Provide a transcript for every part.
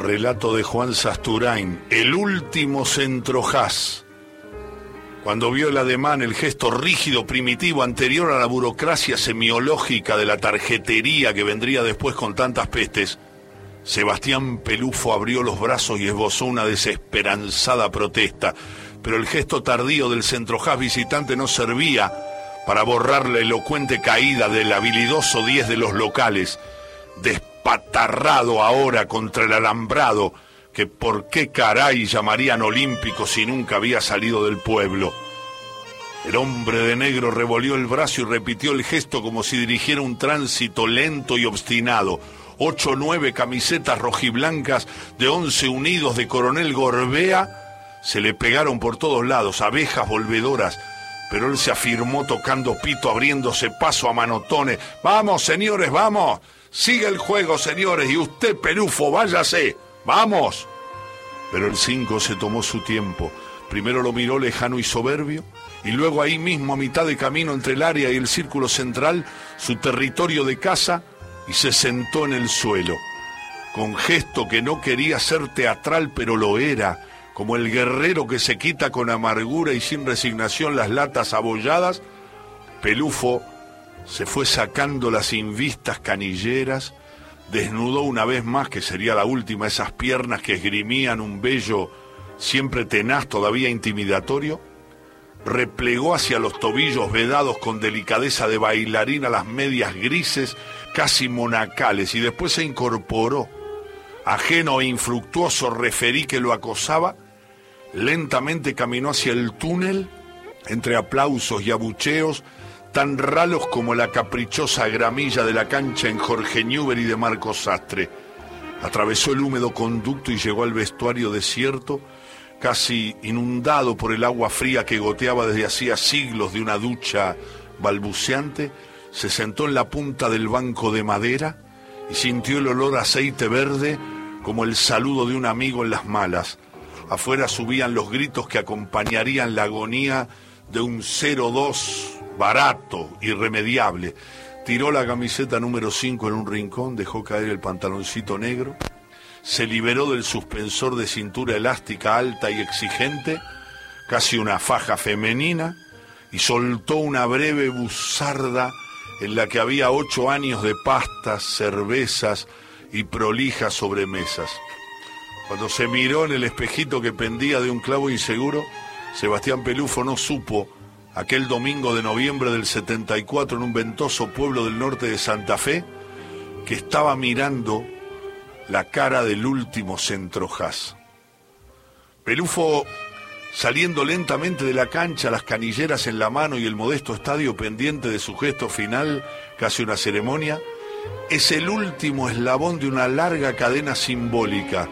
Relato de Juan Sasturain, el último centrojaz. Cuando vio el ademán, el gesto rígido, primitivo, anterior a la burocracia semiológica de la tarjetería que vendría después con tantas pestes, Sebastián Pelufo abrió los brazos y esbozó una desesperanzada protesta, pero el gesto tardío del centrojaz visitante no servía para borrar la elocuente caída del habilidoso 10 de los locales, despatarrado ahora contra el alambrado, que por qué caray llamarían olímpico si nunca había salido del pueblo. El hombre de negro revolvió el brazo y repitió el gesto como si dirigiera un tránsito lento y obstinado. Ocho o nueve camisetas rojiblancas de once unidos de coronel Gorbea se le pegaron por todos lados, abejas volvedoras, pero él se afirmó tocando pito, abriéndose paso a manotones. Vamos, señores, vamos. Sigue el juego, señores, y usted, Pelufo, váyase. ¡Vamos! Pero el cinco se tomó su tiempo. Primero lo miró lejano y soberbio, y luego ahí mismo, a mitad de camino entre el área y el círculo central, su territorio de casa, y se sentó en el suelo, con gesto que no quería ser teatral, pero lo era, como el guerrero que se quita con amargura y sin resignación las latas abolladas, Pelufo se fue sacando las invistas canilleras, desnudó una vez más, que sería la última, esas piernas que esgrimían un vello siempre tenaz, todavía intimidatorio, replegó hacia los tobillos vedados con delicadeza de bailarina las medias grises, casi monacales, y después se incorporó. Ajeno e infructuoso referí que lo acosaba, lentamente caminó hacia el túnel, entre aplausos y abucheos, tan ralos como la caprichosa gramilla de la cancha en Jorge Newbery de Marcos Sastre. Atravesó el húmedo conducto y llegó al vestuario desierto, casi inundado por el agua fría que goteaba desde hacía siglos de una ducha balbuceante, se sentó en la punta del banco de madera y sintió el olor aceite verde como el saludo de un amigo en las malas. Afuera subían los gritos que acompañarían la agonía de un 0-2 barato, irremediable. Tiró la camiseta número 5 en un rincón, dejó caer el pantaloncito negro, se liberó del suspensor de cintura elástica alta y exigente, casi una faja femenina, y soltó una breve buzarda en la que había ocho años de pastas, cervezas y prolijas sobremesas. Cuando se miró en el espejito que pendía de un clavo inseguro, Sebastián Pelufo no supo aquel domingo de noviembre del 74 en un ventoso pueblo del norte de Santa Fe, que estaba mirando la cara del último centrojaz. Pelufo, saliendo lentamente de la cancha, las canilleras en la mano y el modesto estadio pendiente de su gesto final, casi una ceremonia, es el último eslabón de una larga cadena simbólica.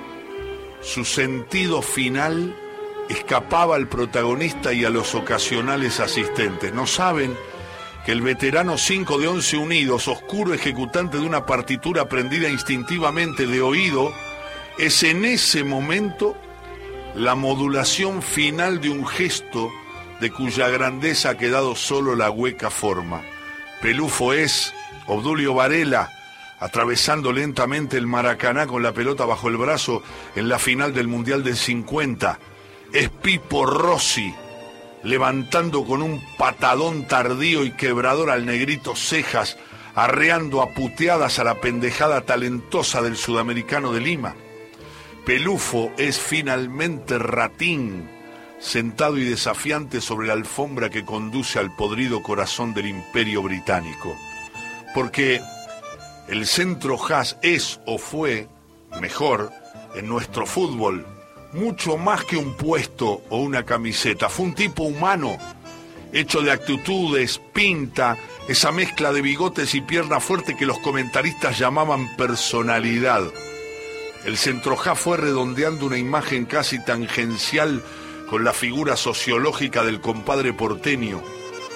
Su sentido final escapaba al protagonista y a los ocasionales asistentes. No saben que el veterano 5 de 11 Unidos, oscuro ejecutante de una partitura aprendida instintivamente de oído, es en ese momento la modulación final de un gesto de cuya grandeza ha quedado solo la hueca forma. Pelufo es Obdulio Varela, atravesando lentamente el Maracaná con la pelota bajo el brazo en la final del Mundial del 50 es Pipo Rossi, levantando con un patadón tardío y quebrador al negrito cejas, arreando a puteadas a la pendejada talentosa del sudamericano de Lima. Pelufo es finalmente Ratín, sentado y desafiante sobre la alfombra que conduce al podrido corazón del imperio británico. Porque el centro Haas es o fue mejor en nuestro fútbol mucho más que un puesto o una camiseta. Fue un tipo humano, hecho de actitudes, pinta, esa mezcla de bigotes y pierna fuerte que los comentaristas llamaban personalidad. El centrojá fue redondeando una imagen casi tangencial con la figura sociológica del compadre porteño,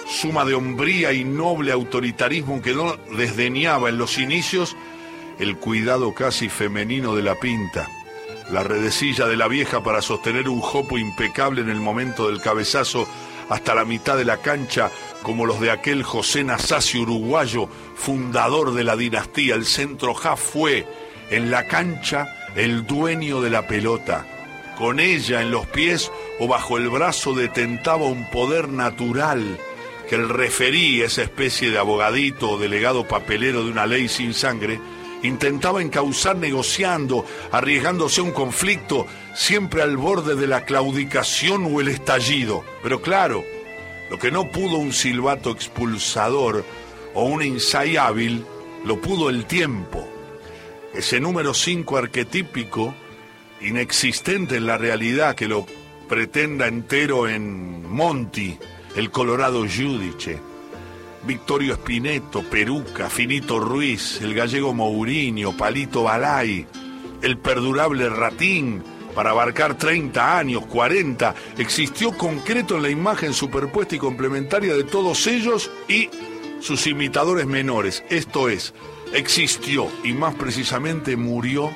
suma de hombría y noble autoritarismo que no desdeñaba en los inicios el cuidado casi femenino de la pinta la redecilla de la vieja para sostener un jopo impecable en el momento del cabezazo hasta la mitad de la cancha, como los de aquel José Nasasi uruguayo, fundador de la dinastía. El centro ja fue en la cancha el dueño de la pelota. Con ella en los pies o bajo el brazo detentaba un poder natural que el referí, esa especie de abogadito o delegado papelero de una ley sin sangre, intentaba encauzar negociando, arriesgándose a un conflicto, siempre al borde de la claudicación o el estallido. Pero claro, lo que no pudo un silbato expulsador o un insay hábil, lo pudo el tiempo. Ese número 5 arquetípico, inexistente en la realidad, que lo pretenda entero en Monty, el Colorado Giudice, Victorio Espineto, Peruca, Finito Ruiz, el gallego Mourinho, Palito Balay, el perdurable Ratín, para abarcar 30 años, 40, existió concreto en la imagen superpuesta y complementaria de todos ellos y sus imitadores menores. Esto es, existió y más precisamente murió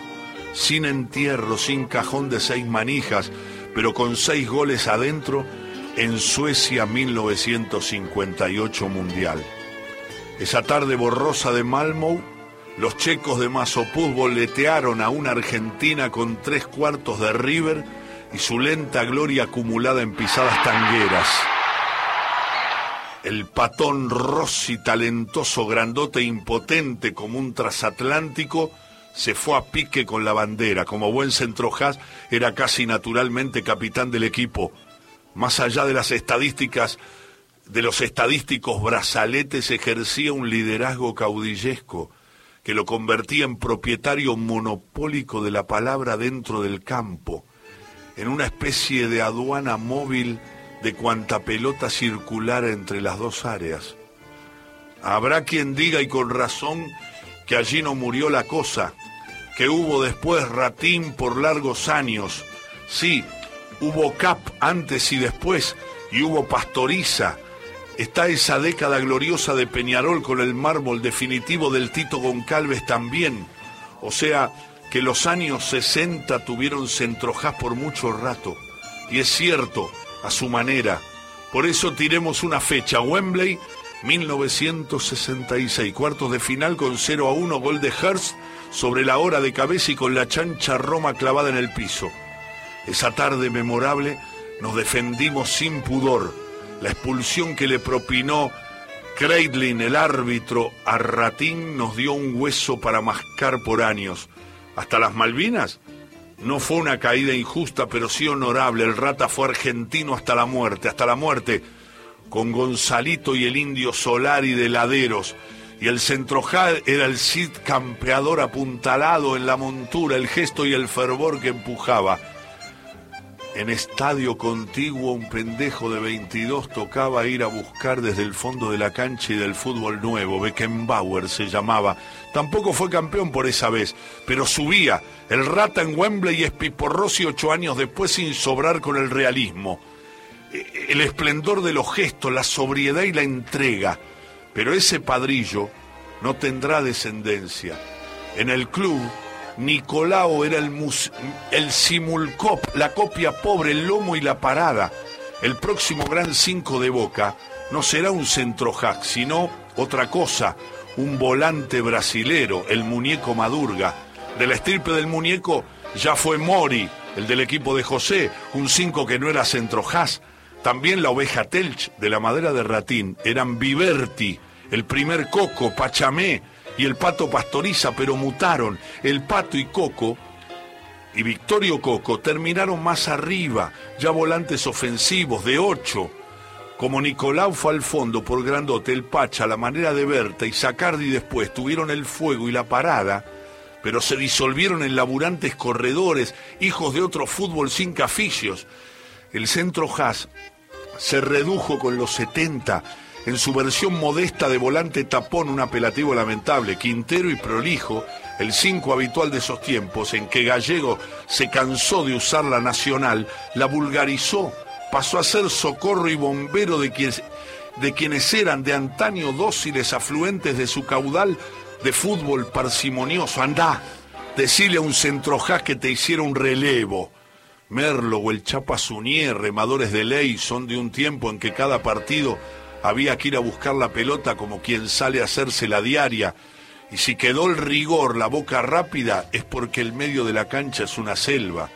sin entierro, sin cajón de seis manijas, pero con seis goles adentro en Suecia 1958 Mundial. Esa tarde borrosa de Malmö, los checos de Masopuz boletearon a una Argentina con tres cuartos de River y su lenta gloria acumulada en pisadas tangueras. El patón Rossi, talentoso, grandote impotente como un transatlántico, se fue a pique con la bandera. Como buen centrojaz, era casi naturalmente capitán del equipo. Más allá de las estadísticas, de los estadísticos brazaletes, ejercía un liderazgo caudillesco que lo convertía en propietario monopólico de la palabra dentro del campo, en una especie de aduana móvil de cuanta pelota circulara entre las dos áreas. Habrá quien diga, y con razón, que allí no murió la cosa, que hubo después ratín por largos años. Sí, hubo cap antes y después, y hubo pastoriza. Está esa década gloriosa de Peñarol con el mármol definitivo del Tito Goncalves también. O sea, que los años 60 tuvieron centrojás por mucho rato. Y es cierto, a su manera. Por eso tiremos una fecha. Wembley, 1966. Cuartos de final con 0 a 1, gol de Hearst sobre la hora de cabeza y con la chancha Roma clavada en el piso. Esa tarde memorable nos defendimos sin pudor. La expulsión que le propinó Kreidlin, el árbitro, a Ratín nos dio un hueso para mascar por años. Hasta las Malvinas no fue una caída injusta, pero sí honorable. El Rata fue argentino hasta la muerte, hasta la muerte, con Gonzalito y el indio Solari de Laderos y el centrojal era el Cid campeador apuntalado en la montura, el gesto y el fervor que empujaba. En estadio contiguo un pendejo de 22 tocaba ir a buscar desde el fondo de la cancha y del fútbol nuevo, Beckenbauer se llamaba. Tampoco fue campeón por esa vez, pero subía. El rata en Wembley y Espiporrosi ocho años después sin sobrar con el realismo. E, el esplendor de los gestos, la sobriedad y la entrega pero ese padrillo no tendrá descendencia. En el club, Nicolao era el, el simulcop, la copia pobre, el lomo y la parada. El próximo gran cinco de Boca no será un centro hack, sino otra cosa, un volante brasilero, el muñeco Madurga. De la estirpe del muñeco ya fue Mori, el del equipo de José, un cinco que no era centro También la oveja Telch de la madera de Ratín eran Viverti, el primer Coco, Pachamé y el Pato Pastoriza, pero mutaron. El Pato y Coco y Victorio Coco terminaron más arriba, ya volantes ofensivos de ocho. Como Nicolau fue al fondo por grandote, el Pacha, la manera de Berta y Sacardi después tuvieron el fuego y la parada, pero se disolvieron en laburantes corredores, hijos de otro fútbol sin cafillos. El centro Haas se redujo con los 70 en su versión modesta de volante tapón un apelativo lamentable, quintero y prolijo, el cinco habitual de esos tiempos en que Gallego se cansó de usar la nacional, la vulgarizó, pasó a ser socorro y bombero de quienes, eran de antaño dóciles afluentes de su caudal de fútbol parsimonioso. Andá, decile a un centrojá que te hiciera un relevo. Merlo o el Chapa Sunier, remadores de ley, son de un tiempo en que cada partido había que ir a buscar la pelota como quien sale a hacerse la diaria Y si quedó el rigor, la boca rápida, es porque el medio de la cancha es una selva.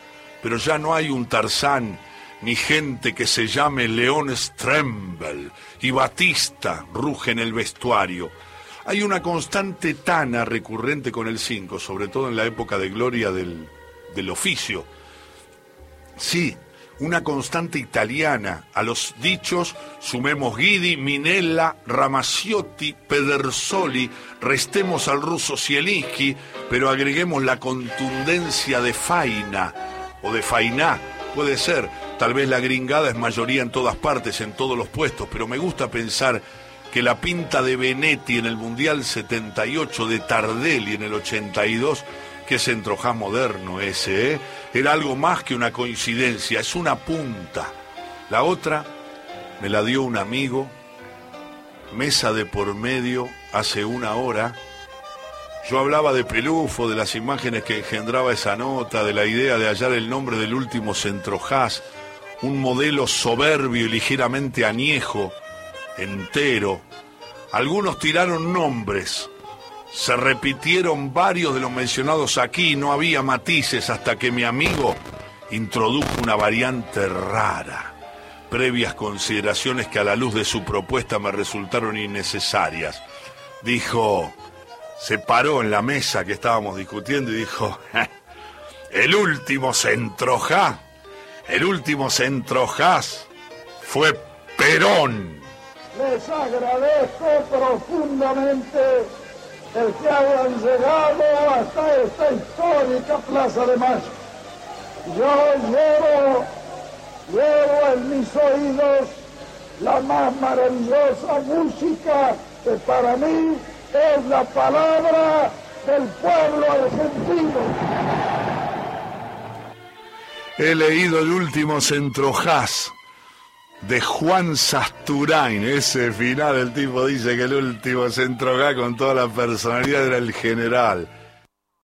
Pero ya no hay un Tarzán, ni gente que se llame León Strembel y Batista ruge en el vestuario. Hay una constante tana recurrente con el 5, sobre todo en la época de gloria del, del oficio. Sí, una constante italiana. A los dichos sumemos Guidi, Minella, Ramaciotti, Pedersoli, restemos al ruso Zielinski, pero agreguemos la contundencia de Faina o de Fainá, puede ser. Tal vez la gringada es mayoría en todas partes, en todos los puestos, pero me gusta pensar que la pinta de Benetti en el Mundial 78, de Tardelli en el 82, Qué centrojá moderno ese, ¿eh? Era algo más que una coincidencia, es una punta. La otra me la dio un amigo, mesa de por medio, hace una hora. Yo hablaba de Pelufo, de las imágenes que engendraba esa nota, de la idea de hallar el nombre del último centrojás, un modelo soberbio y ligeramente añejo, entero. Algunos tiraron nombres, se repitieron varios de los mencionados aquí, no había matices hasta que mi amigo introdujo una variante rara, previas consideraciones que a la luz de su propuesta me resultaron innecesarias. Dijo, se paró en la mesa que estábamos discutiendo y dijo, el último centrojá, el último centrojás fue Perón. Les agradezco profundamente el que hayan llegado hasta esta histórica Plaza de Mayo. Yo llevo, llevo en mis oídos la más maravillosa música que para mí es la palabra del pueblo argentino. He leído el último centrojaz de Juan Sasturain. Ese final, el tipo dice que el último centro acá con toda la personalidad era el general.